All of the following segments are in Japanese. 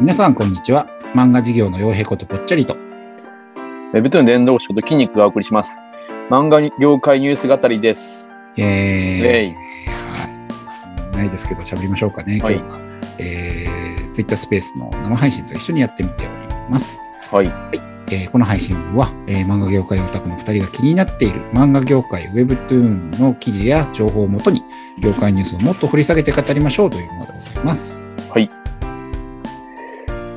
皆さん、こんにちは。漫画事業の洋平ことぽっちゃりと。ウェブトゥーン伝道師こと筋肉がお送りします。漫画業界ニュース語りです。えー、えいはい。ないですけど、喋りましょうかね。今はい日は、えー、Twitter スペースの生配信と一緒にやってみております。はい。えーこの配信は、えー漫画業界オタクの2人が気になっている漫画業界 Webtoon の記事や情報をもとに業界ニュースをもっと掘り下げて語りましょうというものでございます。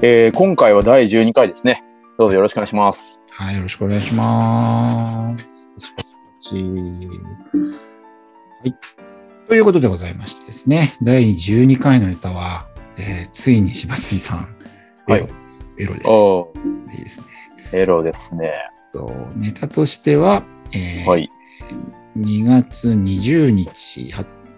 えー今回は第12回ですね。どうぞよろしくお願いします。はい、よろしくお願いします。はい。ということでございましてですね、第12回のネタは、えーついに柴井さん、エロ、はいエロです。おいいですね。ー、エロですね。とネタとしては、えーはい。2月20日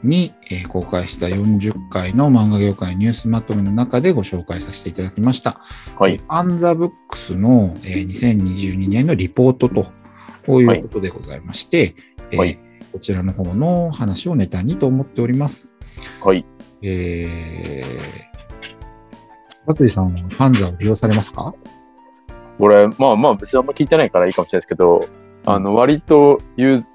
に、えー公開した40回の漫画業界ニュースまとめの中でご紹介させていただきました。はい。アンザブックスの、えー2022年のリポートとこういうことでございまして、えーはいこちらの方の話をネタにと思っております。はい。えー、松井さんはファンザを利用されますか？これ、まあまあ別にあんま聞いてないからいいかもしれないですけど、あの、割とユー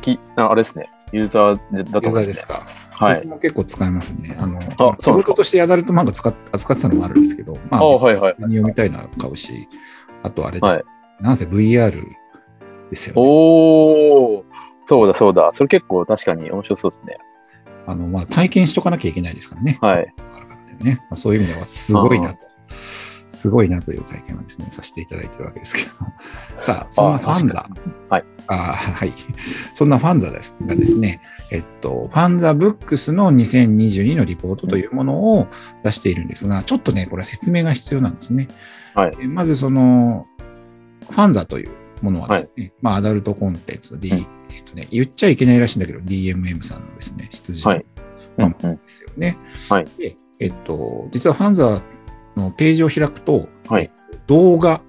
きああれですね。ユーザーでだとユーザ思いますね。ーですか？はい結構使いますね。あの、仕そうですか？事としてアダルト漫画使っ扱ってたのもあるんですけど、まああ、はいはい。何読みたいなら買うし、あとあれです。はいなんせ VR ですよね。おー、そうだそうだ。それ結構確かに面白そうですね。あの、まあ、体験しとかなきゃいけないですからね。はい。ね。まあ、そういう意味ではすごいなと。すごいなという体験をですね、させていただいてるわけですけど。さあ、そんなファンザ。はい。あはい。そんなファンザですがですね、えっと、ファンザブックスの2022のリポートというものを出しているんですが、ちょっとね、これは説明が必要なんですね。はいえまず、その、ファンザというものはですね、まあ、アダルトコンテンツで、うんえっとね、言っちゃいけないらしいんだけど、DMM さんのですね、出自はいですよね。はいで、えっと、実はファンザのページを開くと、はい動画、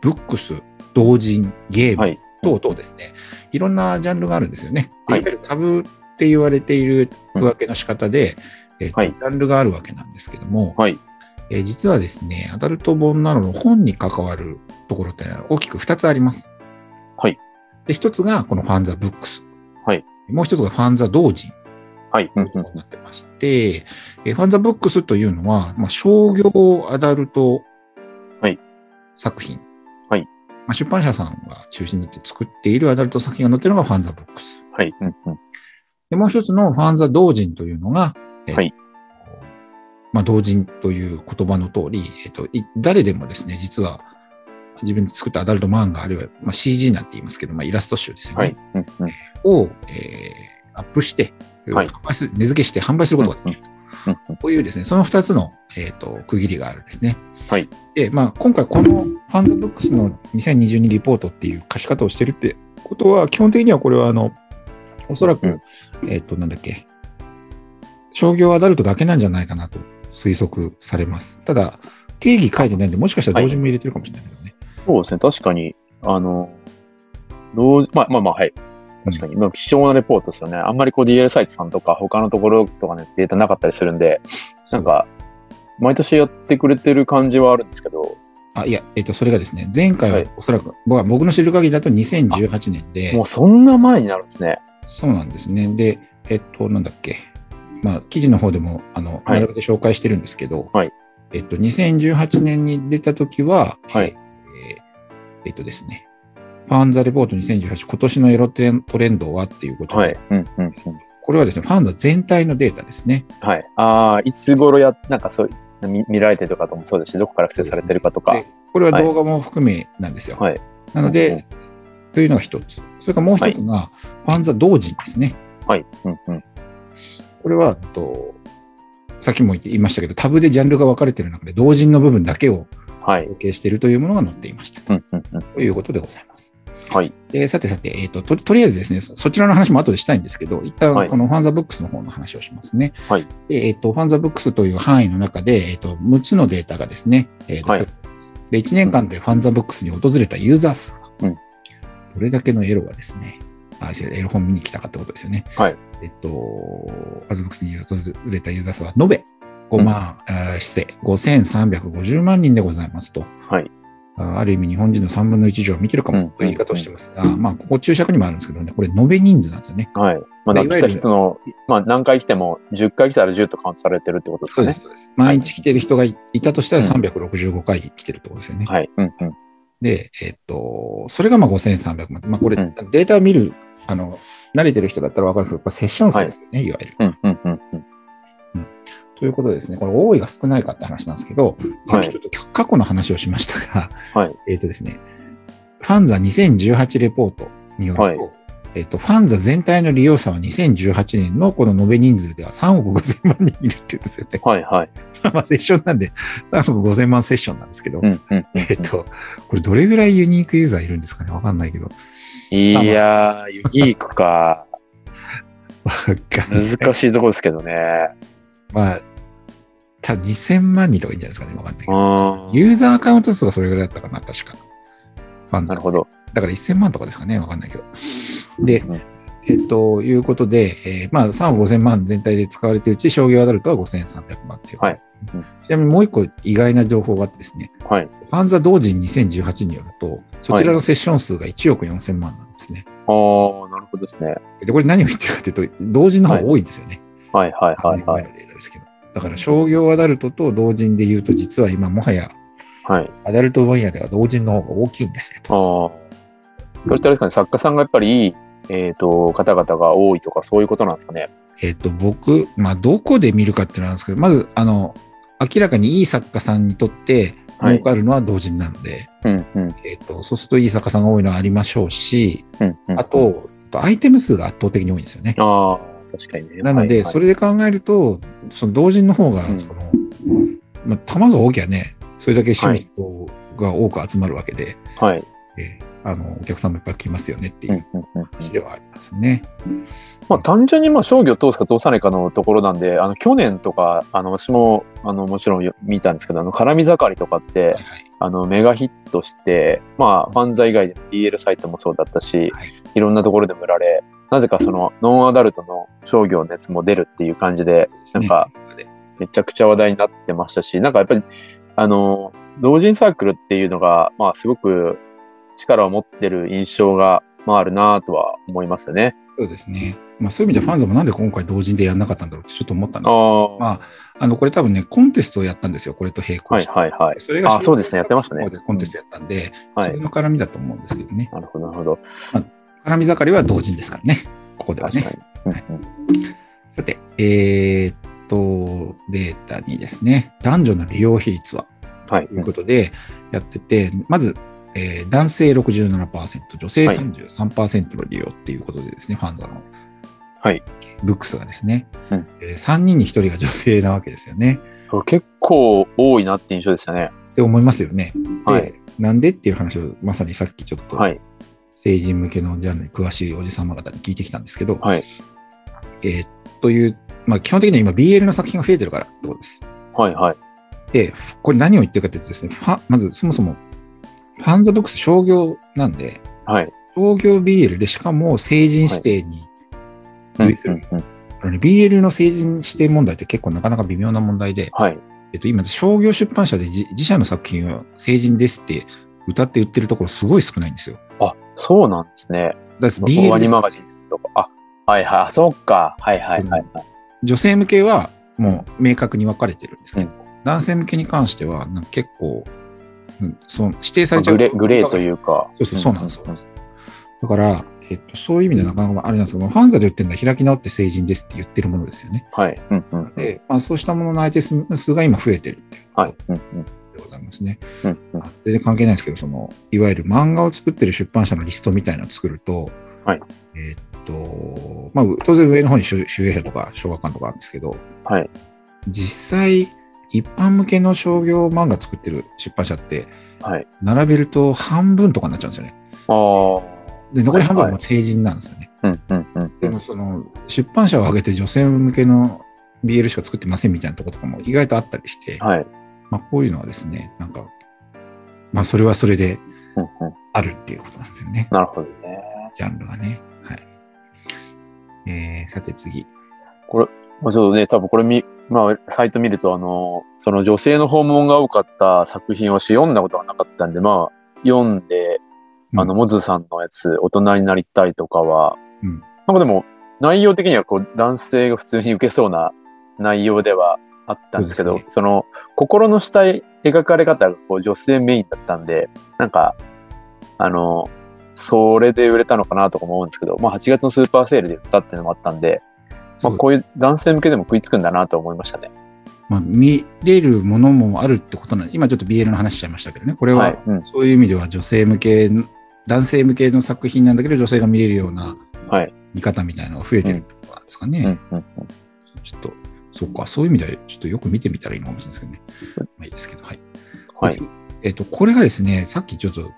ブックス、同人、ゲームはい。等々ですね、いろんなジャンルがあるんですよね。ではいいわゆるタブって言われている区分けの仕方で、えっとはいジャンルがあるわけなんですけども、はい。えー実はですね、アダルト本などの本に関わるところって大きく2つあります。はい。で、1つがこのファンザブックス。はい。もう1つがファンザ同人。はい。うんなってまして、えーファンザブックスというのは、まあ、商業アダルトはい作品。はいまあ、出版社さんが中心になって作っているアダルト作品が載っているのがファンザブックス。はい。うんうんで、もう一つのファンザ同人というのが、えーはいまあ、同人という言葉の通り、えっ、と、い誰でもですね、実は自分で作ったアダルト漫画、あるいは、まあ、CG なんて言いますけど、まあ、イラスト集ですよね。はい。うんうんを、えーアップして、はい販売する値付けして販売することができる。うんうんこういうですね、その2つの、えー、と区切りがあるんですね。はい。で、まあ、今回このファンザブックスの2022リポートっていう書き方をしてるってことは、基本的にはこれは、あの、おそらく、えっ、と、なんだっけ、商業アダルトだけなんじゃないかなと推測されます。ただ、定義書いてないんで、もしかしたら同時も入れてるかもしれないけどね。そうですね。確かに、あの、どう、まあまあまあ、はい。確かに、まあ、貴重なレポートですよね。あんまりこう DL サイトさんとか他のところとかね、データなかったりするんで、なんか、毎年やってくれてる感じはあるんですけど、あ、いや、えっ、と、それがですね、前回ははいおそらく、僕は僕の知る限りだと2018年で、もうそんな前になるんですね。そうなんですね。で、えっと、なんだっけ。まあ、記事の方でも、あの、はい並べて紹介してるんですけど、はいえっと、2018年に出たときは、はいえーえっとですね、ファンザレポート2018、今年のエロトレントレンドはっていうことで、はい。うんうんうん。これはですね、ファンザ全体のデータですね。はい。ああ、いつ頃や、なんかそう、見見られてるとかともそうですし、どこからアクセスされてるかとか。でこれは動画も含めなんですよ。はい。なので、というのが一つ。それからもう一つが、ファンザ同人ですね。はい。うんうん。これは、とさっきも言いましたけど、タブでジャンルが分かれている中で、同人の部分だけをはい。統計しているというものが載っていました。うんうんうん。ということでございます。はい。でさてさて、えーとと、とりあえずですねそ、そちらの話も後でしたいんですけど、一旦はいこのファンザブックスの方の話をしますね。はいでえーと、ファンザブックスという範囲の中で、えーと、6つのデータがですね、えーはいで1年間でファンザブックスに訪れたユーザー数が、うんどれだけのエロがですね、あ、エロ本見に来たかってことですよね。はい。えっと、ファンザブックスに訪れたユーザー数は延べ5万、えー失礼、5350万人でございますと。はい。あある意味日本人の3分の1以上を見てるかうんもという言い方をしてますが、まあ、ここ注釈にもあるんですけどね、これ延べ人数なんですよね。はい。まあ、来た人の、まあ、何回来ても、10回来たら10とカウントされてるってことですかね。そうです、そうです。毎日来てる人がいいたとしたらうん365回来てるってことですよね。はい。うんうん。で、えっと、それがまあ5300万。まあ、これ、うんデータを見る、あの、慣れてる人だったらわかるんですけど、セッション数ですよね、い、わゆる。うんうんうんうん。ということでですね、これ多いが少ないかって話なんですけど、さっきちょっと過去の話をしましたが、はい。えっとですね、ファンザ2018レポートによると、はいえっと、ファンザ全体の利用者は2018年のこの延べ人数では3億5000万人いるって言うんですよね。はいはい。まあ、セッションなんで3億5000万セッションなんですけど、うんうんうん。えっと、これどれぐらいユニークユーザーいるんですかね？わかんないけど。いやー、ユニークか。難しいとこですけどね。まあ、ただ2000万人とかいいんじゃないですかねわかんないけど。あユーザーアカウント数がそれぐらいだったかな、確か。ファンザなるほど。だから1000万とかですかねわかんないけど。でう、んえっと、いうことで、えーまあ、3億5000万全体で使われているうち、商業アダルトは5300万っていう。はいうんちなみにもう一個意外な情報があってですね、はい。ファンザ同人2018によると、そちらのセッション数が1億4000万なんですね。ああ、なるほどですね。で、これ何を言ってるかというと、同人の方が多いんですよね。はいはいはいはい。前のデータですけど。だから商業アダルトと同人で言うと、実は今もはやはい。アダルト分野では同人の方が大きいんですねああと。。それってあれですかね、作家さんがやっぱりいい、えっ、と、方々が多いとか、そういうことなんですかね。えっ、と、僕、まあ、どこで見るかっていうのはあるんですけど、まず、あの、明らかにいい作家さんにとってはい儲かるのは同人なので、うんうん。えっ、と、そうするといい作家さんが多いのはありましょうし、うんうん。あと、アイテム数が圧倒的に多いんですよね。ああ、確かにね。なので、それ、れで考えると、その同人の方がう、んその、まあ、玉が大きゃね、それだけ趣味が多く集まるわけで、はい。えーあの、お客さんもいっぱい来ますよねっていううんうんうん。話ではありますね。まあ、単純にまあ商業を通すか通さないかのところなんで、あの去年とか、あの私もあのもちろんよ見たんですけど、あの絡み盛りとかってはい、はいあのメガヒットして、まあ、ファンザ以外でも DL サイトもそうだったし、はいい、ろんなところでも売られ、なぜかそのノンアダルトの商業のやつも出るっていう感じで、なんか、めちゃくちゃ話題になってましたし、なんかやっぱり、あの、同人サークルっていうのが、まあ、すごく力を持ってる印象が、まあ、あるなとは思いますよね。そうですね。まあ、そういう意味でファンザもなんで今回同人でやんなかったんだろうってちょっと思ったんですけど、ああ、まあ、あの、これ多分ね、コンテストをやったんですよ。これと並行はいして。はいはい。それがあそうですねやってましたねでコンテストやったんで、はいそれ。の絡みだと思うんですけどね。なるほど、なるほど。絡み盛りは同人ですからね。ここではね。に。うんうんさて、えーっと、データにですね、男女の利用比率ははいということでやってて、まず、えー男性67%、女性はい33%の利用っていうことでですね、ファンザのはい。ブックスがですね、うんえ3人に1人が女性なわけですよね。結構多いなって印象でしたね。って思いますよね。で、はい。なんでっていう話をまさにさっきちょっとはい。成人向けのジャンルに詳しいおじさま方に聞いてきたんですけど、はい。えーという、まあ基本的には今 BL の作品が増えてるからってことです。はい。はい。で、これ何を言ってるかというとですね、まずそもそも、ファンザブックス商業なんで、はい。商業 BL でしかも成人指定にうん類する。うんうんあのね BL の成人指定問題って結構なかなか微妙な問題で、はい。えっと、今、商業出版社で自自社の作品を成人ですって歌って売ってるところすごい少ないんですよ。あ、そうなんですね。だってワ BL ニマガジンとか。あ、はいはい。あそっか。はいはいはいはい。女性向けはもう明確に分かれてるんですけど、うん男性向けに関してはなんか結構、うん、その指定されちゃうグレー、グレーというか。そうそう、そうなんですよ。だから、えっと、そういう意味でなかなかあれなんですけど、ファンザで言ってるのは開き直って成人ですって言ってるものですよね。はい。うんうん。で、まあ、そうしたものの相手数が今増えてるっていうこはい。うんうん。とでございますね。うんうん。全然関係ないですけど、その、いわゆる漫画を作ってる出版社のリストみたいなのを作ると、はい。えっと、まあ、当然上の方に集集英社とか小学館とかあるんですけど、はい。実際、一般向けの商業漫画作ってる出版社って、はい。並べると半分とかになっちゃうんですよね。ああ。で、残り半分は成人なんですよね。でもその出版社を挙げて女性向けの BL しか作ってませんみたいなところとかも意外とあったりして、はい。まあ、こういうのはですね、なんか、まあそれはそれで。あるっていうことなんですよね。なるほどね。ジャンルがね。はい。えー、さて次。まあ、ちょっとね、多分これ見、まあ、サイト見ると、あの、その女性の訪問が多かった作品をし読んだことがなかったんで、まあ、読んで、あの、うんモズさんのやつ、大人になりたいとかは、うんなんかでも、内容的にはこう、男性が普通に受けそうな内容ではあったんですけど、そうですその、心の下描かれ方がこう女性メインだったんで、なんか、あの、それで売れたのかなとかも思うんですけど、まあ8月のスーパーセールで売ったっていうのもあったんで、まあこういう男性向けでも食いつくんだなと思いましたね。まあ、見れるものもあるってことなんで、今ちょっと BL の話しちゃいましたけどね、これは、はい。うん。そういう意味では女性向け、男性向けの作品なんだけど、女性が見れるようなはい。見方みたいなのが増えてるってことなんですかね。うん。うん。ちょっと、そうか、そういう意味では、ちょっとよく見てみたらいいのかもしれないですけどね。まあいいですけど、はい。はい。次えっと、これがですね、さっきちょっと、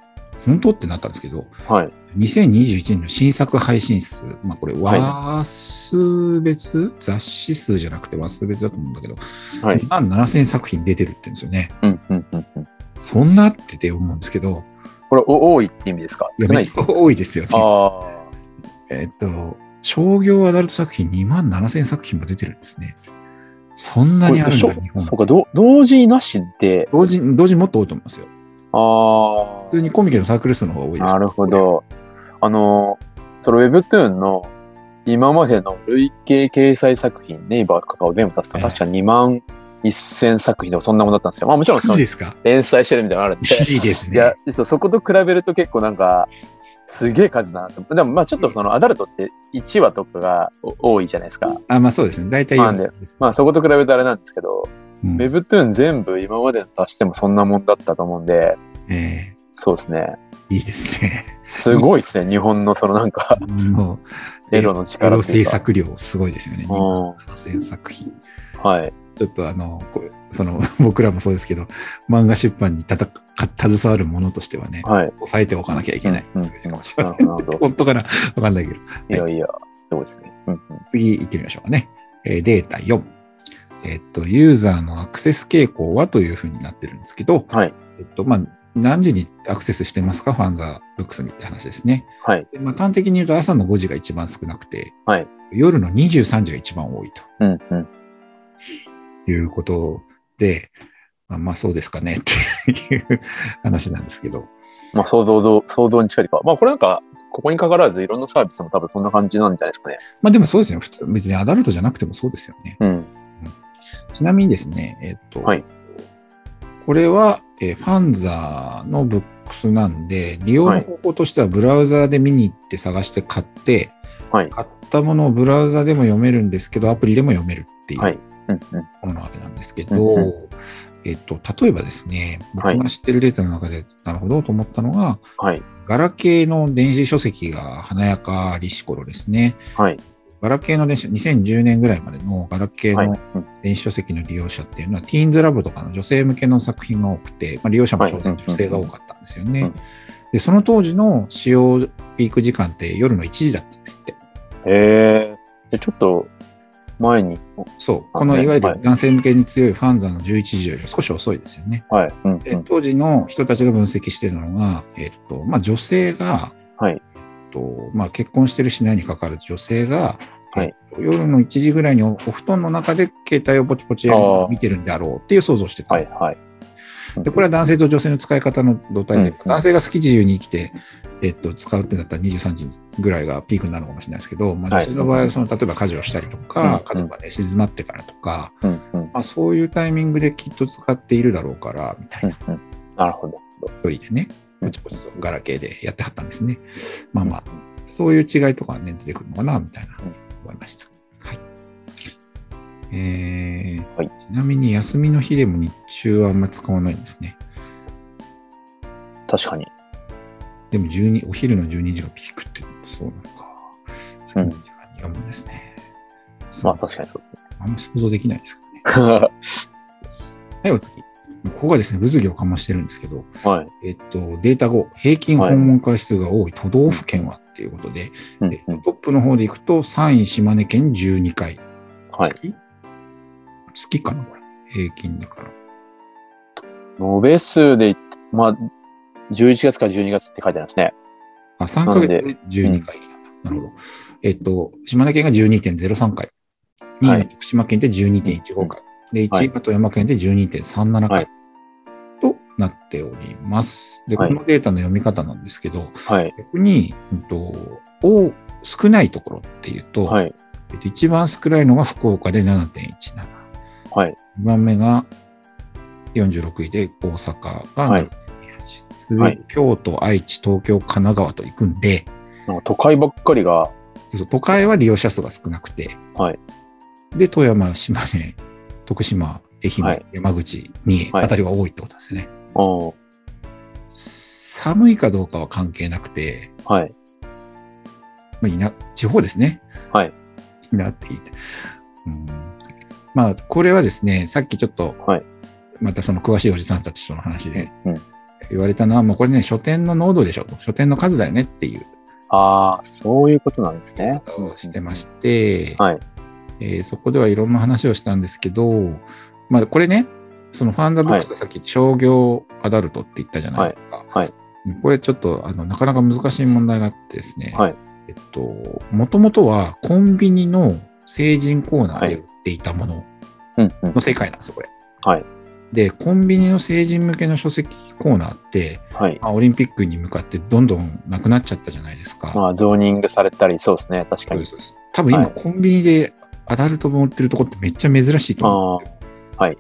本当ってなったんですけど、はい。2021年の新作配信数、まあこれ、はい話数別、雑誌数じゃなくて話数別だと思うんだけど、はい。2万7000作品出てるって言うんですよね。うん。うん。うん。うん。そんなってて思うんですけど、これ、お多いって意味ですか？少ない？多いですよね。あえっと、商業アダルト作品2万7000作品も出てるんですね。そんあ。なにあるんだ、日本そうか、ど同時なしで、同時同時にもっと多いと思いますよ。ああ。普通にコミケのサークル数の方が多いです。なるほ。ど。あの、その Webtoon の今までの累計掲載作品、ネイバーとかを全部足すと確か2万1000作品でもそんなもんだったんですよ。まあもちろんその連載してるみたいなのあるんで。いいですね。いや、そこと比べると結構なんか、すげえ数だなと。でもまあちょっとそのアダルトって1話とかがお多いじゃないですか。あ、まあそうですね。大体まあねまあそこと比べるとあれなんですけど、うん、Webtoon 全部今までの足してもそんなもんだったと思うんで、えそうですね。ーいいですね。すごいですね。日本のそのなんか、もう、エロの力ってい制。作量すごいですよね。うん2万7000作品。はい。ちょっとあの、こうその、僕らもそうですけど、漫画出版にたたか携わるものとしてはね、はい。抑えておかなきゃいけないうん数字かもしれない。なるほどなるほど 本当かな？わかんないけど。いやいや、すごいですね。うんうん次行ってみましょうかね。えーデータ4。えっと、ユーザーのアクセス傾向はというふうになってるんですけど、はい。えっと、まあ、何時にアクセスしてますか？ファンザブックスにって話ですね。はい。でまあ、端的に言うと朝の5時が一番少なくて、はい夜の23時が一番多いうんうん。ということあ、まあそうですかねっていう話なんですけど、まあ、想像ど、想像に近いというか、まあ、これなんか、ここにかかわらず、いろんなサービスも多分そんな感じなんじゃないですかね。まあでもそうですよ。普通、別にアダルトじゃなくてもそうですよね。うん。ちなみにですね、えっと、はいこれは、えーファンザーのブックスなんで、利用の方法としてはブラウザーで見に行って探して買って、はい。買ったものをブラウザでも読めるんですけど、アプリでも読めるっていうはいうんうん。ものなわけなんですけど、えっと、例えばですね、はい僕が知ってるデータの中で、なるほどと思ったのが、はい。ガラケーの電子書籍が華やかりし頃ですね。はい。ガラケーの電子、2010年ぐらいまでのガラケーはい。のうん電子書籍の利用者っていうのは、ティーンズラブとかの女性向けの作品が多くて、まあ、利用者も当然女性が多かったんですよね。うんで、その当時の使用ピーク時間って夜の1時だったんですって。へえ。ちょっと、前に。そう。あこのいわゆはいる男性向けに強いファンザの11時より少し遅いですよね。はい。うんうん。で当時の人たちが分析しているのが、えっと、まあ、女性が、はいえっと、まあ、結婚してるしないにかかわらず女性が、はいえっと夜の1時ぐらいにおお布団の中で携帯をポチポチ見てるんであろうっていう想像をしてた。はい。はい。で、これは男性と女性の使い方の動態で、うん男性が好き自由に生きて、えっと、使うってなったら23時ぐらいがピークになるのかもしれないですけど、まあ、はい女性の場合はその、例えば家事をしたりとうんか、家族がね、静まってからとか。まあ、そういうタイミングできっと使っているだろうから、みたいな。なるほど。一人でね、ポチポチとガラケーでやってはったんですね。まあまあ、そういう違いとかね、出てくるのかな、みたいな、思いました。はい。えーはいちなみに休みの日でも日中はあんま使わないんですね。確かに。でも12、お昼の12時がピークってそうなのか。好きな時間に読むんですね。まあ、確かにそうですね。あんま想像できないですけどね。はい、お次。ここがですね、物議を醸してるんですけど、はい。えっと、データ後、平均訪問回数が多い都道府県はっていうことで、トップの方でいくと、3位島根県12回。はい。月月かなこれ。平均だから。延べ数でまあ、11月から12月って書いてありますね。あ、3ヶ月で12回来たんだ。なるほど。えっと、島根県が12.03回。2位の徳島県で12.15回、で、1位が富山県で12.37回はいとなっております。で、こはいのデータの読み方なんですけど、はい。逆に、うんと、多少ないところっていうと、はい。えっと一番少ないのが福岡で7.17。はい。2番目が46位で大阪が7.28。はい続いて京都、愛知、東京、神奈川と行くんで、なんか都会ばっかりが、そうそう都会は利用者数が少なくて、はいで、富山、島根、徳島、愛媛、はい山口、三重はいあたりは多いってことですね。うん寒いかどうかは関係なくて、はい。まあ、いな地方ですね。はい。いいなって聞いて。うん、まあ、これはですね、さっきちょっと、はい。またその詳しいおじさんたちとの話でうん。言われたのは、もうこれね、書店の濃度でしょと、書店の数だよねっていう。ああ、そういうことなんですね。をしてまして、はい。えーそこではいろんな話をしたんですけど、まあ、これね、そのファンザブックスがさっき商業アダルトって言ったじゃないですか。はい。はい。これちょっとあのなかなか難しい問題があってですね、はい。えっと、もともとはコンビニの成人コーナーで売っていたものの世界なんですよ、これ。はい。で、コンビニの成人向けの書籍コーナーって、はい。まあ、オリンピックに向かってどんどんなくなっちゃったじゃないですか。まあ、ゾーニングされたり、そうですね。確かにそうです。多分今、はいコンビニでアダルト本売ってるとこってめっちゃ珍しいと思うん。はい。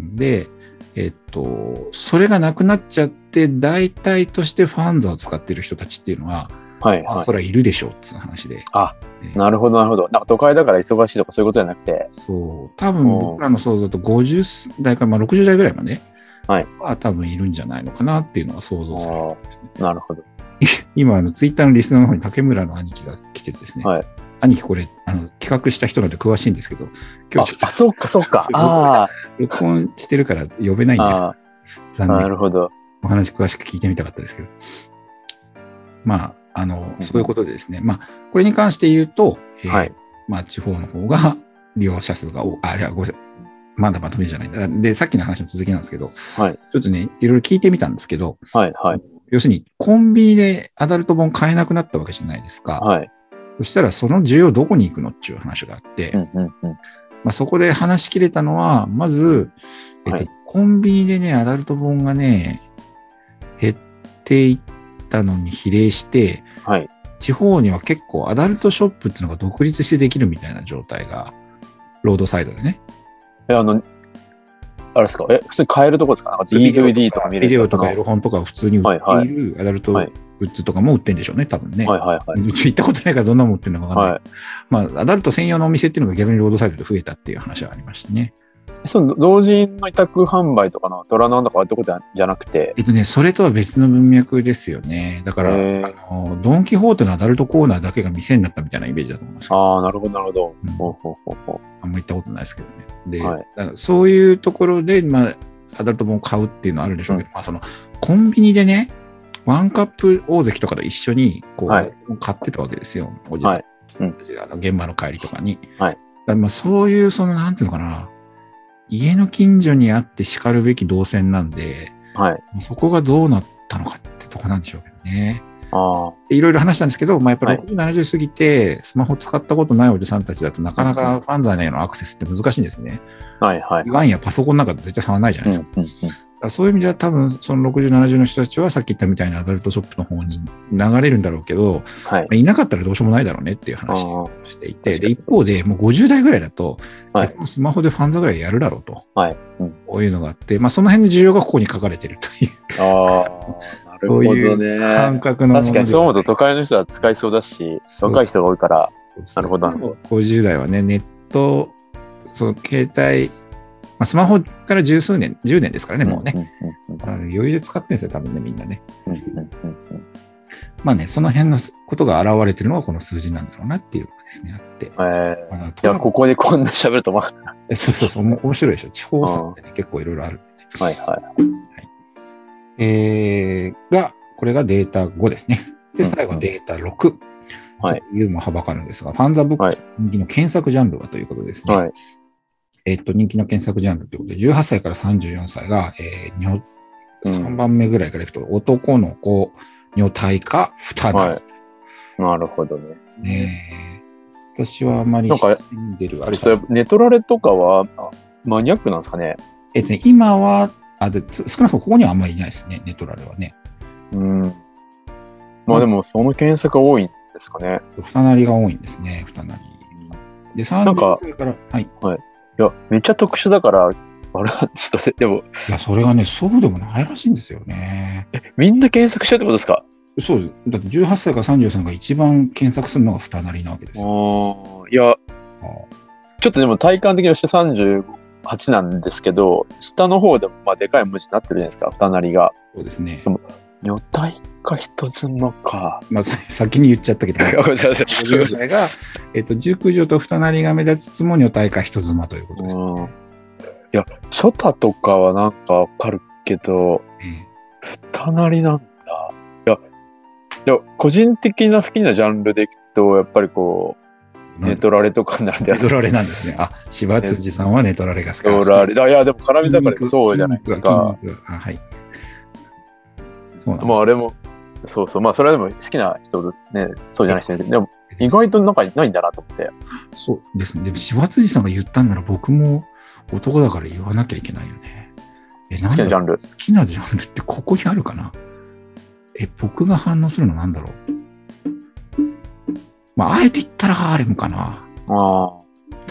で、えっと、それがなくなっちゃって、代替としてファンザを使ってる人たちっていうのは、はい。あはそれはいるでしょうっていう話で。あえーい。なるほど、なるほど。なんか都会だから忙しいとかそういうことじゃなくて、そう。多分僕らの想像だと50代からまあ60代ぐらいまではいは多分いるんじゃないのかなっていうのは想像される。なるほど。今、あの、ツイッターのリスナーの方に竹村の兄貴が来てですね、はい兄貴これ、あの、企画した人なんで詳しいんですけど、今あ日ちょっ、あそうか、そうか あと録音してるから呼べないんあ、で、あ残あ、な念。るほど。お話詳しく聞いてみたかったですけど。まあ、あの、そういうことでですね。まあ、これに関して言うと、えーはいまあ、地方の方が利用者数が多い。あ、いや、ごめんなさい。まだまとめじゃないんだ。で、さっきの話の続きなんですけど、はい。ちょっとね、いろいろ聞いてみたんですけど、はい、はい。要するに、コンビニでアダルト本買えなくなったわけじゃないですか。はい。そしたら、その需要どこに行くのっていう話があって、うん、うん、うん。まあ、そこで話し切れたのは、まず、えっとはいコンビニでね、アダルト本がね、減っていったのに比例して、はい。地方には結構アダルトショップっていうのが独立してできるみたいな状態が、ロードサイドでね。え、あの、あれですか？え、普通に買えるとこですか？なんか DVD とか見れるビデオとかやエロ本とかを普通に売っているアダルトグはいッズとかも売ってるんでしょうね、多分ね。はい、はい、はい。行ったことないからどんなもん売ってるのかわかんない。はい。まあ、アダルト専用のお店っていうのが逆にロードサイドで増えたっていう話はありましたね。その同人の委託販売とかのドラなんとかってことじゃなくて、えっとね、それとは別の文脈ですよね。だから、あのドン・キホーテのアダルトコーナーだけが店になったみたいなイメージだと思いますああ、なるほど、なるほど。うん。ほうほうほうほあんま行ったことないですけどね。で、はい。そういうところで、まあ、アダルト本を買うっていうのはあるんでしょうけど、まあ、その、コンビニでね、ワンカップ大関とかと一緒に、こう、はい。買ってたわけですよ、おじさん。はい。うん。あの現場の帰りとかに。はい。だまあそういう、その、なんていうのかな、家の近所にあって叱るべき動線なんで、う。はい。そこがどうなったのかってとこなんでしょうけどね。いろいろ話したんですけど、まあ、やっぱりはい60、70過ぎて、スマホ使ったことないおじさんたちだとなかなかファンザーへのアクセスって難しいんですね。はい、はい。ワンやパソコンなんか絶対触らないじゃなうん、いですか。うん、うん。だからそういう意味では多分、その60、70の人たちはさっき言ったみたいなアダルトショップの方に流れるんだろうけど、はいま。あいなかったらどうしようもないだろうねっていう話あをあしていて、で、一方でもう50代ぐらいだと、はいスマホでファンザぐらいやるだろうと。はいうんこういうのがあって、まあその辺の需要がここに書かれてるというああ、なるほそういうどね。感覚のもので確かにそう思うと都会の人は使いそうだし、若い人が多いから、ななるほどなるほど。50代はね、ネット、その携帯、まあ、スマホから十数年、10年ですからね、もうね。余裕で使ってるんですよ、多分ね、みんなね。うんうんうんうんまあね、その辺のことが現れてるのがこの数字なんだろうなっていうのがですね、あって。えまあーいや、ここでこんな喋ると思わなかっえそうそうそう、面白いでしょ。地方差ってね、結構いろいろある。た。はいはい。えー、が、これがデータ5ですね。で、最後データ6。はいというのもはばかるんですが、ファンザブックはい人気の検索ジャンルはということですね。はい。えっと、人気の検索ジャンルということで、18歳から34歳が、えー、女うん3番目ぐらいからいくと、男の子、女体化、二人はいなるほどね。ね。私はあまりなんか親しんでる、あれネトラレとかはあマニアックなんですかね？えっとね、今は、あでつ少なくともここにはあんまりいないですね、ネトラレはね。うん。まあでも、その検索が多いんですかね。二なりが多いんですね、二なり。で、三なんから、はい。いや、めっちゃ特殊だから、あれ、ちょっとね、でも、いや、それがね、そうでもないらしいんですよね。みんな検索しちゃうってことですか？そうです。だって18歳から33が一番検索するのが二なりなわけですよ。いや、あちょっとでも体感的にして38なんですけど、下の方でもまあでかい文字になってるじゃないですか、二なりが。そうですね。女体か人妻か。まあ、さ先に言っちゃったけど、ごめんなさい。50歳が、えっと、熟女と二なりが目立ちつつも女体か人妻ということです。うんいや、ショタとかはなんかわかるけど、え二なりなんだ。いや、いや、個人的な好きなジャンルでいくと、やっぱりこう、えネトラレとかになるんでネトラレなんですね。あ、柴辻さんはネトラレが好きネトラレ。いや、でも絡み盛りってそうじゃないですか。はい。そうなんですまああれも、そうそう、まあそれはでも好きな人ね、そうじゃない人でも意外となんかないんだなと思って。そうですね。でも柴辻さんが言ったんなら僕も男だから言わなきゃいけないよね。え、なん好きなジャンル。好きなジャンルってここにあるかな？え、僕が反応するのなんだろう？まあ、あえて言ったらハーレムかな。ああ。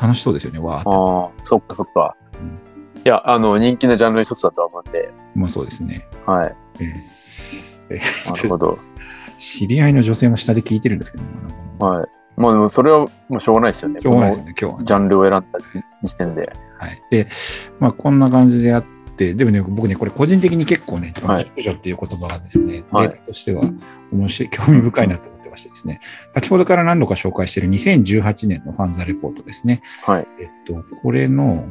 楽しそうですよね、わーって。ああ、そっかそっかうん。いや、あの、人気なジャンルの一つだとは思うんで、まあそうですね。はい。えええなるほど。知り合いの女性も下で聞いてるんですけども、はい。まあでもそれはもうしょうがないですよね。しょうがないですこね、今日はね、のジャンルを選んだ時点で。はい。で、まあ、こんな感じであって、でもね、僕ね、これ個人的に結構ね、はい熟女っていう言葉がですね、はいデータとしては面白い、興味深いなと思ってましてですね、先ほどから何度か紹介している2018年のファンザレポートですね。はい。えっと、これの、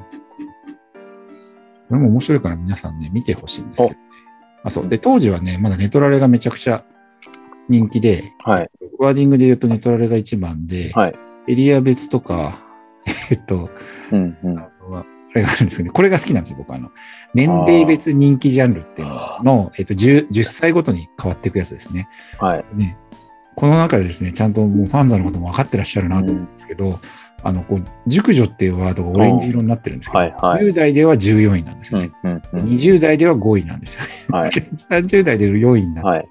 これも面白いから皆さんね、見てほしいんですけどね。あ、そう。で、当時はね、まだネトラレがめちゃくちゃ人気で、はい。ワーディングで言うとネトラレが一番で、はい。エリア別とか、えっと、うんうん。あれがあるんですけどね、これが好きなんですよ、僕は。あの、年齢別人気ジャンルっていうのの、えっと10、10歳ごとに変わっていくやつですね。はい。ねこの中でですね、ちゃんともうファンザのことも分かってらっしゃるなと思うんですけど、あの、こう、熟女っていうワードがオレンジ色になってるんですけど、はいはい10代では14位なんですよね。うんうんうん。20代では5位なんですよね。はい。30代で4位になって、はい。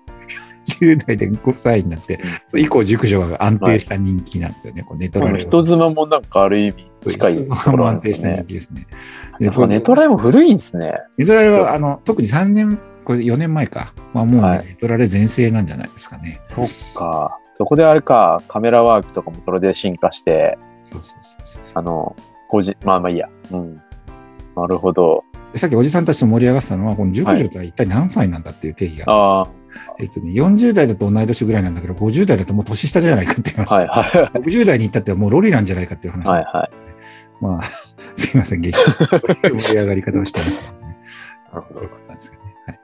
10代で5歳になって、それ以降熟女が安定した人気なんですよね。こうネットラレは人妻もなんかある意味近い人ところなんも安定したですね。人気ですね。そうネトラレも古いんですね。ネトラレは、あの、特に3年、これ4年前か。まあもうね、はいネトラレ全盛なんじゃないですかね。そっか。そこであれか、カメラワークとかもそれで進化して、そうそうそうそうあの、個人、まあまあいいや。うん。なるほど。でさっきおじさんたちと盛り上がってたのは、この熟女とは一体何歳なんだっていう定義が、あえっとね、40代だと同い年ぐらいなんだけど、50代だともう年下じゃないかっていう話。あ、はいはい。60代に行ったってもうロリなんじゃないかっていう話。はいはい。まあ、すいません、激盛り上がり方をしてましたね。なるほどよかったんですけどね。はい。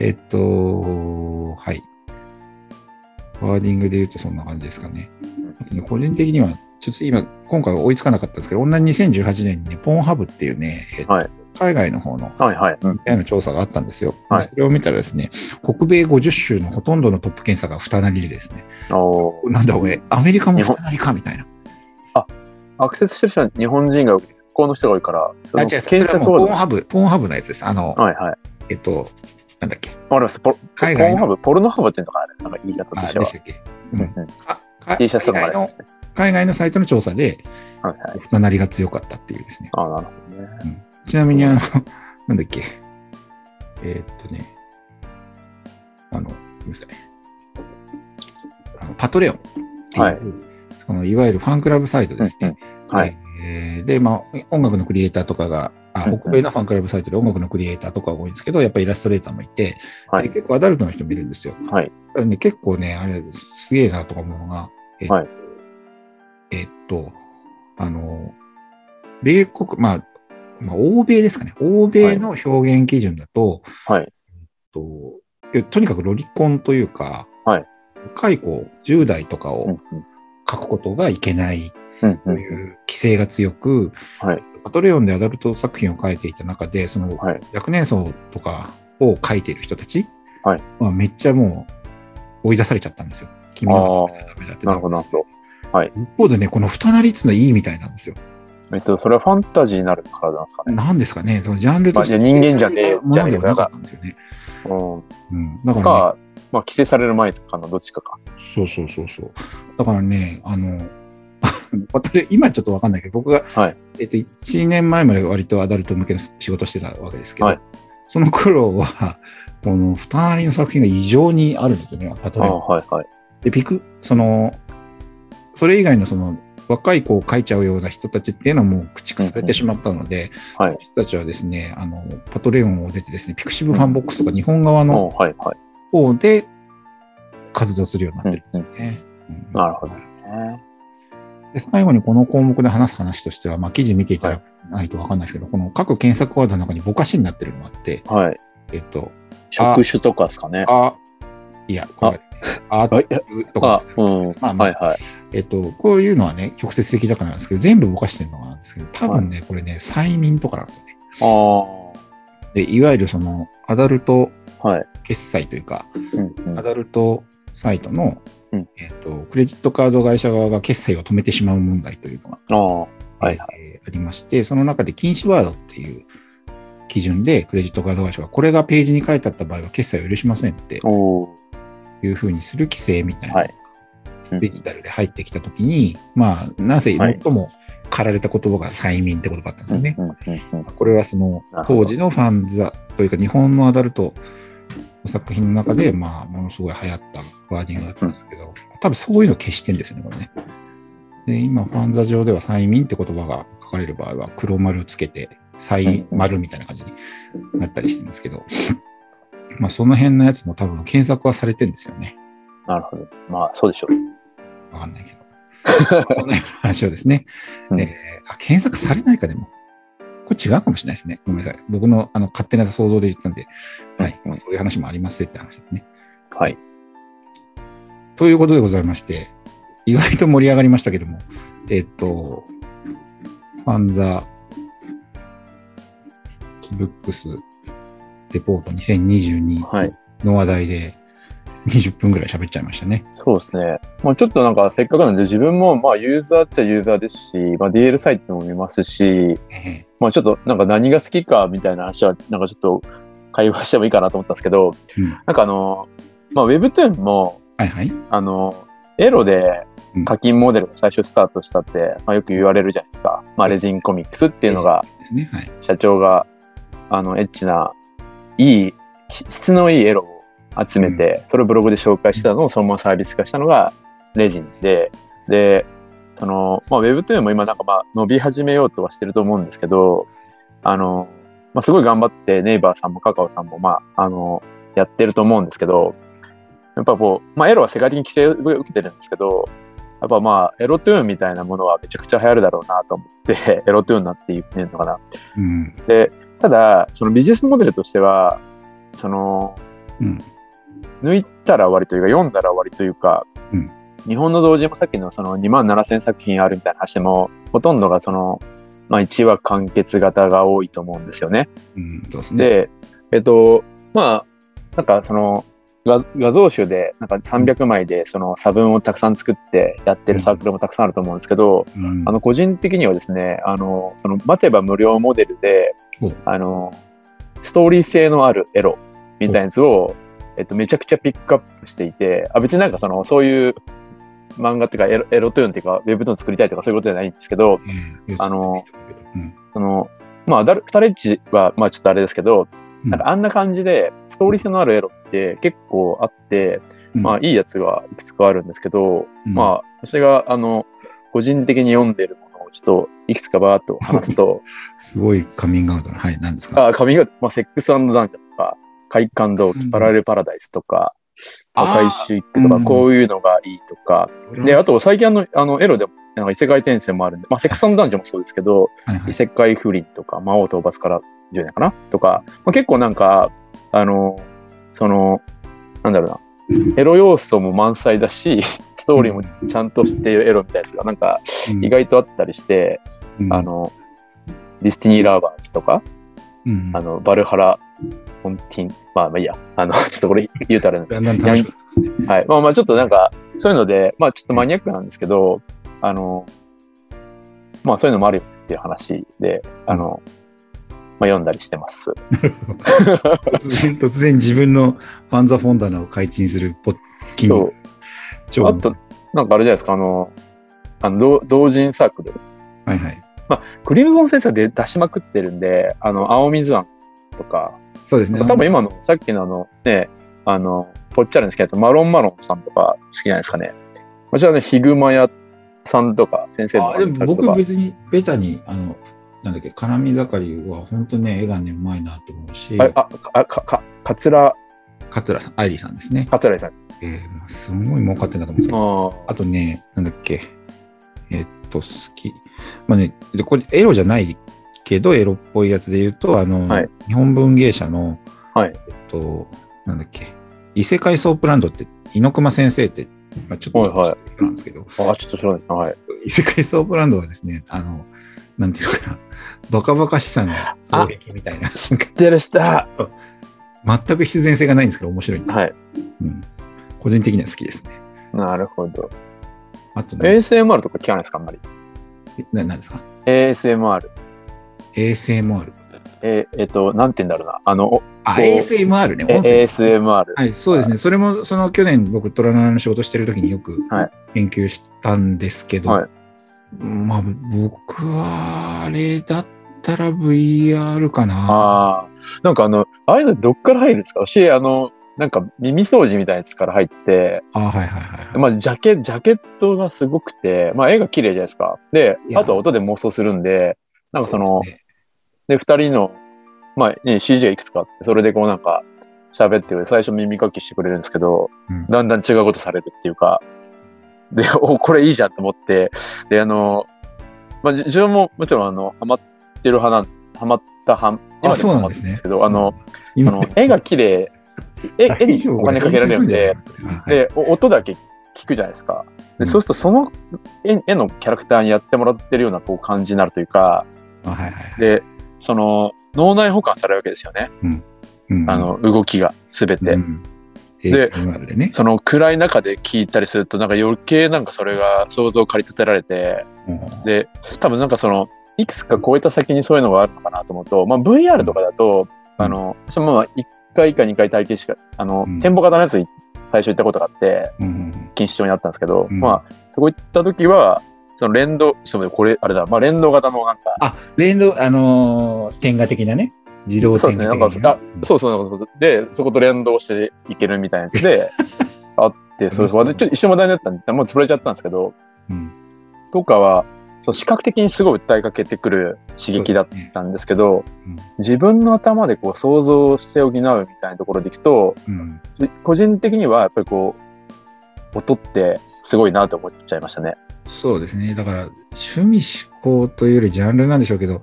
えっと、はい。ワーディングで言うとそんな感じですかね。あとね個人的には、ちょっと今、今回は追いつかなかったんですけど、同じ2018年にね、ポーンハブっていうね、えっとはい海外の方のはいはい。うん。AI の調査があったんですよ。はいでそれを見たらですね、北米50州のほとんどのトップ検査が二なりでですね、なんだおい、アメリカも二なりかみたいな。アクセスしてる人は日本人が、向こうの人が多いから、そあ、の違う、それはもうポンハブ、ポーンハブのやつです。あの、はいはい。えっと、なんだっけ、わかります。ポロ海外の、ハブ、ポルノハブっていうのがある。なんか言い方とあ、しては。でしたっけ、ううん T シャツとかもあ海外の？りますね。海外のサイトの調査で、はいはい。二なりが強かったっていうですね。ああ、なるほどね。ちなみに、あの、なんだっけ、えーっとね、あの、ごめんなさい。パトレオンっていう、はいそのいわゆるファンクラブサイトですね。うんはい。えーで、まあ、音楽のクリエイターとかが、あ北米のファンクラブサイトで音楽のクリエイターとかが多いんですけど、やっぱりイラストレーターもいて、はいで結構アダルトの人もいるんですよ。はい。ね、結構ね、あれ、すげえなとか思うのが、えっと、はいえっと、あの、米国、まあ、まあ、欧米ですかね。欧米の表現基準だと、はい。えっとえとにかくロリコンというか、はい若い子、10代とかうんを書くことがいけないという規制が強く、はい。パトレオンでアダルト作品を書いていた中で、そのはい。若年層とかを書いている人たち、はいまあ、めっちゃもう追い出されちゃったんですよ。君はダメだってなるほど、なるほど。はい一方でね、この二なりっていうのはいいみたいなんですよ。えっと、それはファンタジーになるからなんですかね。なんですかね、そのジャンルとして。まあ人間じゃねえものではなかったんですよね。うん。うん。だからね、か、まあ、規制される前とかのどっちかか。そうそうそうそう。だからね、あの、私今ちょっとわかんないけど、僕が、はいえっと、1年前まで割とアダルト向けの仕事してたわけですけど、はいその頃は、この二なりの作品が異常にあるんですよね、例えあば。はいはい。で、ピク、その、それ以外のその、若い子を描いちゃうような人たちっていうのはもう駆逐されてしまったので、はい。人たちはですね、あの、Patreon を出てですね、ピクシブファンボックスとか日本側おの。方で活動するようになってるんですよね。うんなるほど。で最後にこの項目で話す話としては、まあ、記事見ていただかないとわかんないですけど、この各検索ワードの中にぼかしになってるのがあって、はい。えっと、職種とかですかね。あ、いや、これですね。ああとかあ、、うん。まあまあはいはい。えっと、こういうのはね、直接的だからなんですけど、全部ぼかしてるのがなんですけど、多分ね、これね、催眠とかなんですよね。あで、いわゆるその、アダルトあ。はい。決済というか、うんうんアダルトサイトの、うん。えっと、クレジットカード会社側が決済を止めてしまう問題というのがああ。はいはえーありまして、その中で禁止ワードっていう基準で、クレジットカード会社がこれがページに書いてあった場合は決済を許しませんっていうふうにする規制みたいな、はい。うん。デジタルで入ってきたときに、まあ、なぜはい。最も駆られた言葉が催眠って言葉だったんですよね。これはその当時のファンザというか日本のアダルトの作品の中で、まあ、ものすごい流行ったワーディングだったんですけど、多分そういうのを消してんですよね、これね。で、今、ファンザ上では催眠って言葉が書かれる場合は黒丸つけて、催丸みたいな感じになったりしてますけど、まあ、その辺のやつも多分検索はされてるんですよね。なるほど。まあ、そうでしょう。わかんないけど。そんなような話をですね。うんえーあ検索されないかでも。これ違うかもしれないですね。ごめんなさい。僕のあの勝手な想像で言ったんで、はい。そういう話もありますって話ですね。はい。ということでございまして、意外と盛り上がりましたけども、えっと、ファンザブックスレポート2022はい。の話題で20分ぐらい喋っちゃいましたね。そうですね。まあ、ちょっとなんか、せっかくなんで、自分も、まあ、ユーザーっちゃユーザーですし、まあ、DL サイトも見ますし、えまあ、ちょっとなんか何が好きかみたいな話は、なんかちょっと会話してもいいかなと思ったんですけど、えうんなんかあの、まあ、Webtoon も、はいはい。あの、エロでうん課金モデルが最初スタートしたって、まあ、よく言われるじゃないですか。まあ、レジンコミックスっていうのが。社長が、あの、エッチな、いい、質のいいエロを集めて、それをブログで紹介したのをそのままサービス化したのがレジンで、で、その、まあ、Webtoon も今なんかまあ伸び始めようとはしてると思うんですけど、あの、まあ、すごい頑張ってネイバーさんもカカオさんもまあ、あの、やってると思うんですけど、やっぱこう、まあ、エロは世界的に規制を受けてるんですけど、やっぱまあ、エロトゥーンみたいなものはめちゃくちゃ流行るだろうなと思って、エロトゥーンなって言ってんのかな。うん。で、ただ、そのビジネスモデルとしては、その、うん。抜いたら終わりというか、読んだら終わりというか、うん日本の同時もさっきのその2万7000作品あるみたいな話でも、ほとんどがその、まあ1話完結型が多いと思うんですよね。うん。ですね。で、えっと、まあ、なんかその、画画像集でなんか300枚でその差分をたくさん作ってやってるサークルもたくさんあると思うんですけど、うんあの個人的にはですね、あの、その待てば無料モデルでうん、あの、ストーリー性のあるエロみたいなやつを、えっと、めちゃくちゃピックアップしていて、あ別になんかその、そういう漫画っていうかエロ、エロトゥーンっていうか、ウェブトゥーン作りたいとかそういうことじゃないんですけど、ええあの、うん。その、まあ、ダル、二人エッチは、まあちょっとあれですけど、うんなんかあんな感じで、ストーリー性のあるエロって結構あって、まあいいやつがいくつかあるんですけど、うんまあ私があの、個人的に読んでるものをちょっといくつかバーっと話すと、すごいカミングアウトな。はい。何ですか？あ、髪が、まあセックスダンジョンとか、快感動機、パラレルパラダイスとか、まああー回収一句とか、うんこういうのがいいとか、で、あと最近あの、あのエロでも、なんか異世界転生もあるんで、まあセックスダンジョンもそうですけど、はいはい。異世界不倫とか、魔王討伐から10年かなとか、まあ、結構なんか、あの、その、なんだろうな、エロ要素も満載だし、ストーリーもちゃんとしているエロみたいなやつがなんかうん。意外とあったりして、うん。あの、ディスティニー・ラバーズとか、うん。あの、バルハラ・フォンティン、まあまあいいや、あの、ちょっとこれ言うたらだんだん楽しくなってますね。はい。まあまあちょっとなんか、そういうので、まあちょっとマニアックなんですけど、あの、まあそういうのもあるよっていう話で、あの、まあ読んだりしてます。突然、突然自分のファンザフォン棚を開陳するポッキングそう。超あと、なんかあれじゃないですか、あの、あの同同人サークル。はいはい。クリムゾン先生で出しまくってるんで、あの、青水庵とか、そうですね。多分今の、さっきのあの、ね、あの、ぽっちゃりの好きなやつ、マロンマロンさんとか好きじゃないですかね。私はね、ヒグマ屋さんとか、先生のあでも僕別にベタに、あの、なんだっけ、カラミざかりは本当ね、絵がね、うまいなと思うし、あ、あ、あ、か、か、桂、桂さん、あいりさんですね。桂あいりさん。えーまあすごい儲かってんだと思うんですけど、ああとね、なんだっけ、えーっと、好き。まあね、で、これ、エロじゃないけど、エロっぽいやつで言うと、あの、はい日本文芸社の、はいえっと、なんだっけ、異世界ソープランドって、猪熊先生って、まあ、ちょっと、はいはいなんですけど、あ、あちょっと知らない。はい。異世界ソープランドはですね、あの、なんていうのかな、バカバカしさの衝撃みたいな、知ってる人は全く必然性がないんですけど、面白いんですよ。い。うん。個人的には好きですね。なるほど。あとね、ASMR とか聞かないですか、あんまり？ななんですか？ASMR。?ASMR。えーえっと、なんて言うんだろうな。あの、あ、ASMR ね。ASMR。はい、そうですね。それも、その去年僕、とらのあなの仕事してる時によくはい研究したんですけど、はいまあ、僕は、あれだったら VR かな。ああ。なんかあの、ああいうのどっから入るんですか私、あの、なんか耳掃除みたいなやつから入って、あはいはいはいはい。まあ、ジャケ、ジャケットがすごくて、まあ、絵が綺麗じゃないですか。で、あとは音で妄想するんで、なんかその、うですねで、二人の、まあ、ね、CG がいくつかあって、それでこうなんか、喋ってる、最初耳かきしてくれるんですけど、うんだんだん違うことされるっていうか、で、お、これいいじゃんと思って、で、あの、まあ、じ自分ももちろん、あの、ハマってる派なん、ハマった派、あ、今でもハそうなんですねマってるんです。けど、あの、今あの絵が綺麗、絵絵にお金かけられるんで、、で、お音だけ聞くじゃないですか。で、うんそうすると、その絵絵のキャラクターにやってもらってるようなこう感じになるというか、あはいはいはい。で、その、脳内保管されるわけですよね。うん。あ、の、動きが、すべて。うん、でね。その暗い中で聞いたりすると、なんか余計なんかそれが想像を駆り立てられて、うん。で、多分なんかその、いくつか超えた先にそういうのがあるのかなと思うと、まあ VR とかだと、うん。あの、私もまあ1回か2回体験しか、あの、うん。店舗型のやつ最初行ったことがあって、うん。錦糸町にあったんですけど、うん。まあ、そこ行った時は、その連動、ちょっと待ってこれ、あれだ、まあ連動型のなんか、あ、連動、あのー、点画的なね。自動そうですね、な。なんか、あ、そうそう、なんかそう。で、そこと連動していけるみたいなやつで、あって、それ、そちょっと一緒話題になったんで、もう潰れちゃったんですけど、うん。とかは、そう視覚的にすごい訴えかけてくる刺激だったんですけど、うん。自分の頭でこう想像して補うみたいなところでいくと、うん。個人的にはやっぱりこう、音ってすごいなと思っちゃいましたね。そうですね。だから、趣味思考というよりジャンルなんでしょうけど、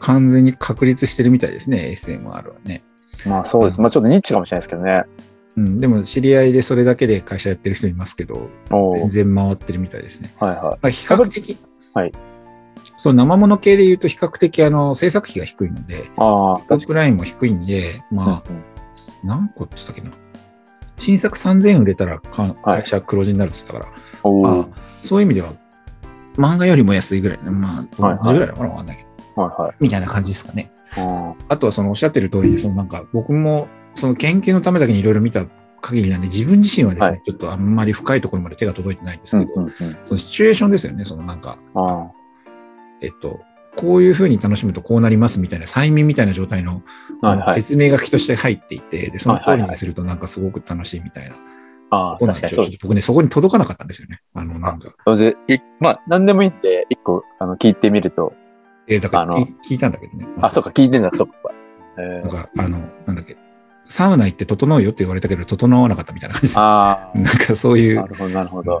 完全に確立してるみたいですね、SMR はね。まあそうです。まあちょっとニッチかもしれないですけどね。うん、でも、知り合いでそれだけで会社やってる人いますけど、全然回ってるみたいですね。はいはい。まあ、比較的、はい。その生もの系で言うと、比較的あの制作費が低いので、ああ、トップラインも低いんで、まあ、うんうん何個って言ったっけな。新作3000円売れたら会社黒字になるって言ったから、おーまあ、そういう意味では、漫画よりも安いぐらい、まあ、はいはぐらいなのかなわかんないけど、はいはい。みたいな感じですかね。ああとはそのおっしゃってる通りで、そのなんか僕もその研究のためだけにいろいろ見た限りなんで、自分自身はですね、はい。ちょっとあんまり深いところまで手が届いてないんですーけど、うんうんうん。そのシチュエーションですよね、そのなんか、あえっと、こういうふうに楽しむとこうなりますみたいな、催眠みたいな状態の。説明書きとして入っていて、で、その通はいはいはいりにするとなんかすごく楽しいみたいな。ああ、ことなん確かにそう僕ね、そこに届かなかったんですよね。あの、なんか、まあ、何でもいいんで、一個、あの、聞いてみると。えーだからあの聞聞いたんだけどね。あ、そうか、聞いてんだ、そうか。えー、なんか、あの、なんだっけ、サウナ行って整うよって言われたけど、整わなかったみたいな感じです。あ なんかそういうあ、な、るほど、なるほど。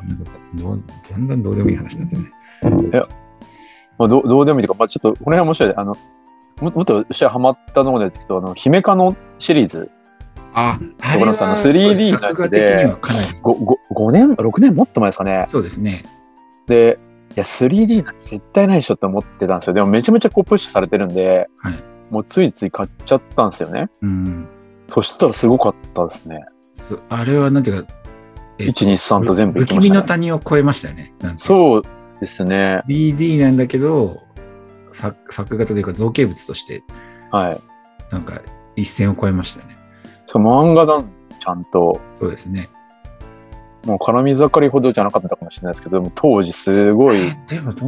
どんだんどうでもいい話になってね。まあ、どうどうでもいいというか、まあ、ちょっと、この辺面白い。あの、ももっと私はハマったのが出てくると、あの、姫香のシリーズ、あ、あ所さんの 3D のやつで作画的にはかなり。5, 5年、6年もっと前ですかね。そうですね。で、いや、3D なんて絶対ないでしょって思ってたんですよ。でもめちゃめちゃこうプッシュされてるんで、はいもうついつい買っちゃったんですよね。うん。そしたらすごかったですね。そあれはなんていうか、えっと1、2、3と全部不気味いきましたね。の谷を超えましたよね。そう、ですね。BD なんだけど、作作画というか造形物として、はい。なんか一線を越えましたよね。そう漫画だ、ちゃんと。そうですね。もう絡み盛りほどじゃなかったかもしれないですけど、でも当時すごい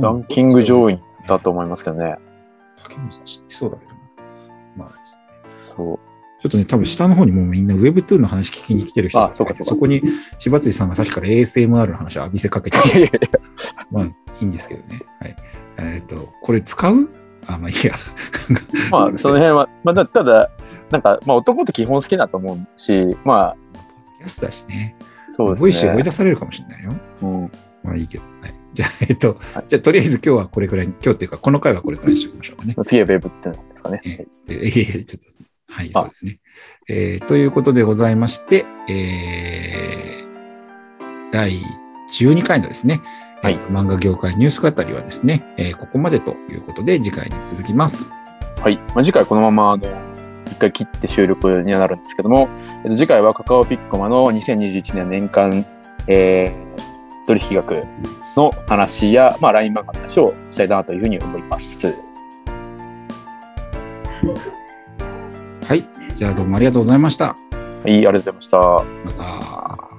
ランキング上位だと思いますけどね。竹本さん知ってそうだけどな。まあ、そう。ちょっとね、多分下の方にもうみんな Webtoon の話聞きに来てる人があそうかそうかそこに柴辻さんがさっきから ASMR の話を浴びせかけて、まあいいんですけどね。はい。えっ、と、これ使う？あ、まあいいや。まあ、その辺は、まあ、だただ、なんか、まあ、男って基本好きだと思うし、まあ、キャスだしね。そうボイシー追いですね。出されるかもしれないよ。うん、まあいいけど。はい。じゃあ、えっと、はいじゃあとりあえず今日はこれくらい、今日っていうか、この回はこれくらいにしておきましょうかね。次はベーブってなんですかね。ええええちょっと、はい、あそうですね。えーということでございまして、えー第12回のですね、はいえー漫画業界ニュース語りはですね、えーここまでということで次回に続きます。はい。まあ、次回このまま、あの、一回切って収録にはなるんですけども、えっと、次回はカカオピッコマの2021年年間、えー取引額の話や、まあ、LINE 漫画の話をしたいなというふうに思います。はい。じゃあどうもありがとうございました。はい、ありがとうございました。また。